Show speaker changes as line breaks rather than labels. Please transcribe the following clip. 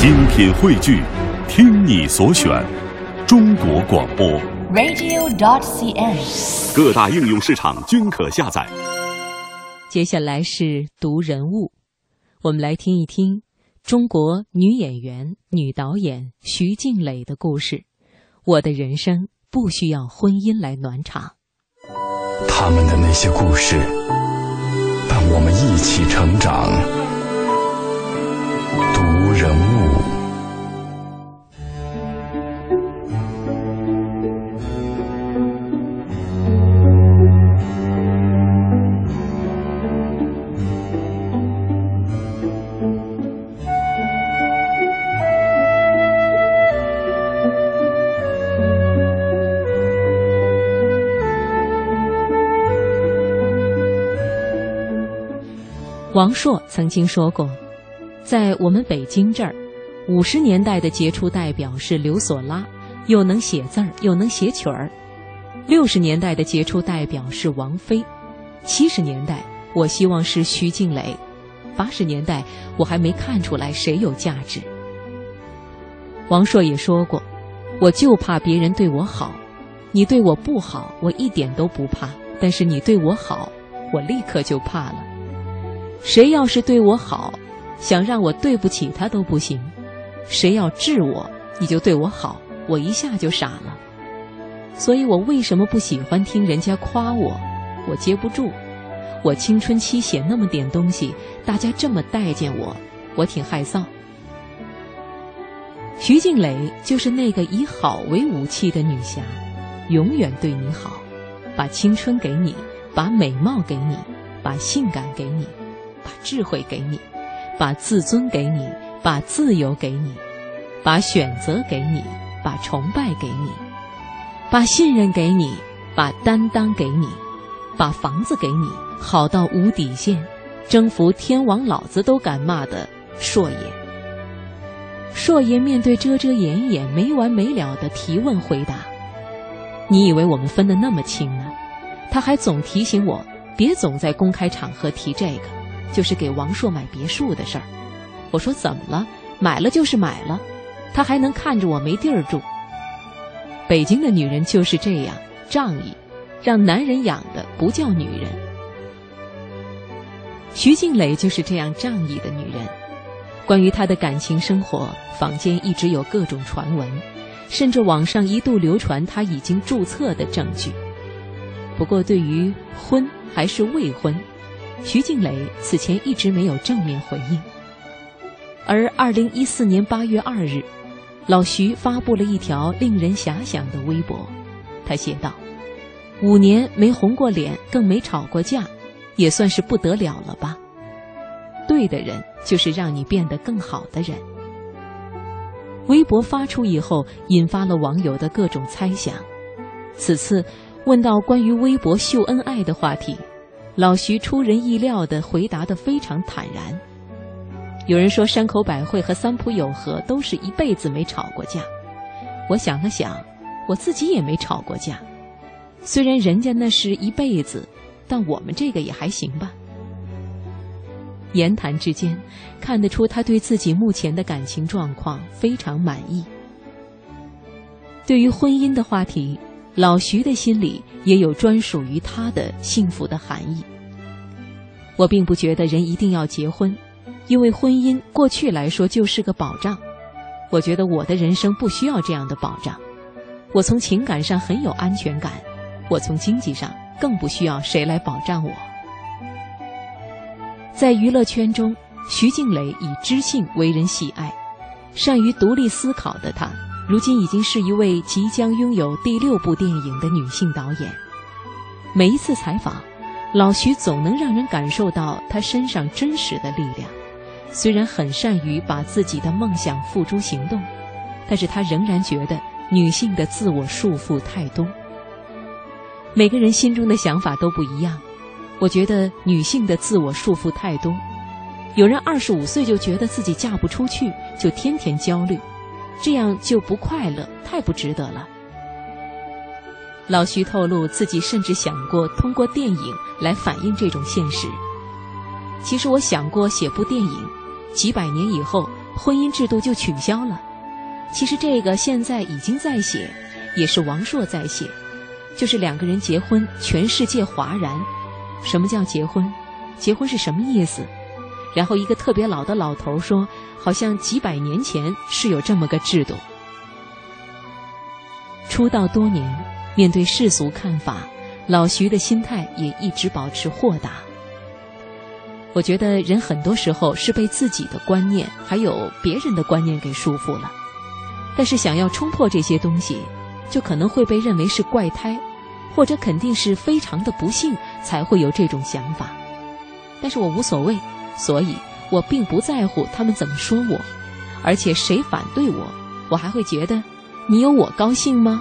精品汇聚，听你所选，中国广播。
radio.dot.cn，。
各大应用市场均可下载。
接下来是读人物，我们来听一听中国女演员、女导演徐静蕾的故事。我的人生不需要婚姻来暖场。
他们的那些故事，伴我们一起成长。人物。
王朔曾经说过，在我们北京这儿，五十年代的杰出代表是刘索拉，又能写字儿又能写曲儿；六十年代的杰出代表是王菲；七十年代我希望是徐静蕾；八十年代我还没看出来谁有价值。王朔也说过，我就怕别人对我好，你对我不好，我一点都不怕；但是你对我好，我立刻就怕了。谁要是对我好，想让我对不起他都不行；谁要治我，你就对我好，我一下就傻了。所以我为什么不喜欢听人家夸我？我接不住。我青春期写那么点东西，大家这么待见我，我挺害臊。徐静蕾就是那个以好为武器的女侠，永远对你好，把青春给你，把美貌给你，把性感给你。把智慧给你，把自尊给你，把自由给你，把选择给你，把崇拜给你，把信任给你，把担当给你，把房子给你，好到无底线，征服天王老子都敢骂的硕爷。硕爷面对遮遮掩掩、没完没了的提问回答：“你以为我们分得那么清呢？”他还总提醒我，别总在公开场合提这个。就是给王朔买别墅的事儿，我说怎么了？买了就是买了，他还能看着我没地儿住。北京的女人就是这样仗义，让男人养的不叫女人。徐静蕾就是这样仗义的女人。关于她的感情生活，坊间一直有各种传闻，甚至网上一度流传她已经注册的证据。不过，对于婚还是未婚，徐静蕾此前一直没有正面回应，而二零一四年八月二日，老徐发布了一条令人遐想的微博，他写道：“五年没红过脸，更没吵过架，也算是不得了了吧？对的人就是让你变得更好的人。”微博发出以后，引发了网友的各种猜想。此次问到关于微博秀恩爱的话题。老徐出人意料地回答得非常坦然。有人说山口百惠和三浦友和都是一辈子没吵过架，我想了想，我自己也没吵过架。虽然人家那是一辈子，但我们这个也还行吧。言谈之间，看得出他对自己目前的感情状况非常满意。对于婚姻的话题，老徐的心里也有专属于他的幸福的含义。我并不觉得人一定要结婚，因为婚姻过去来说就是个保障。我觉得我的人生不需要这样的保障。我从情感上很有安全感，我从经济上更不需要谁来保障我。在娱乐圈中，徐静蕾以知性为人喜爱，善于独立思考的她。如今已经是一位即将拥有第六部电影的女性导演。每一次采访，老徐总能让人感受到她身上真实的力量。虽然很善于把自己的梦想付诸行动，但是他仍然觉得女性的自我束缚太多。每个人心中的想法都不一样。我觉得女性的自我束缚太多。有人二十五岁就觉得自己嫁不出去，就天天焦虑。这样就不快乐，太不值得了。老徐透露，自己甚至想过通过电影来反映这种现实。其实我想过写部电影，几百年以后婚姻制度就取消了。其实这个现在已经在写，也是王朔在写，就是两个人结婚，全世界哗然。什么叫结婚？结婚是什么意思？然后一个特别老的老头说，好像几百年前是有这么个制度。出道多年，面对世俗看法，老徐的心态也一直保持豁达。我觉得人很多时候是被自己的观念还有别人的观念给束缚了，但是想要冲破这些东西，就可能会被认为是怪胎，或者肯定是非常的不幸才会有这种想法。但是我无所谓，所以我并不在乎他们怎么说我，而且谁反对我，我还会觉得，你有我高兴吗？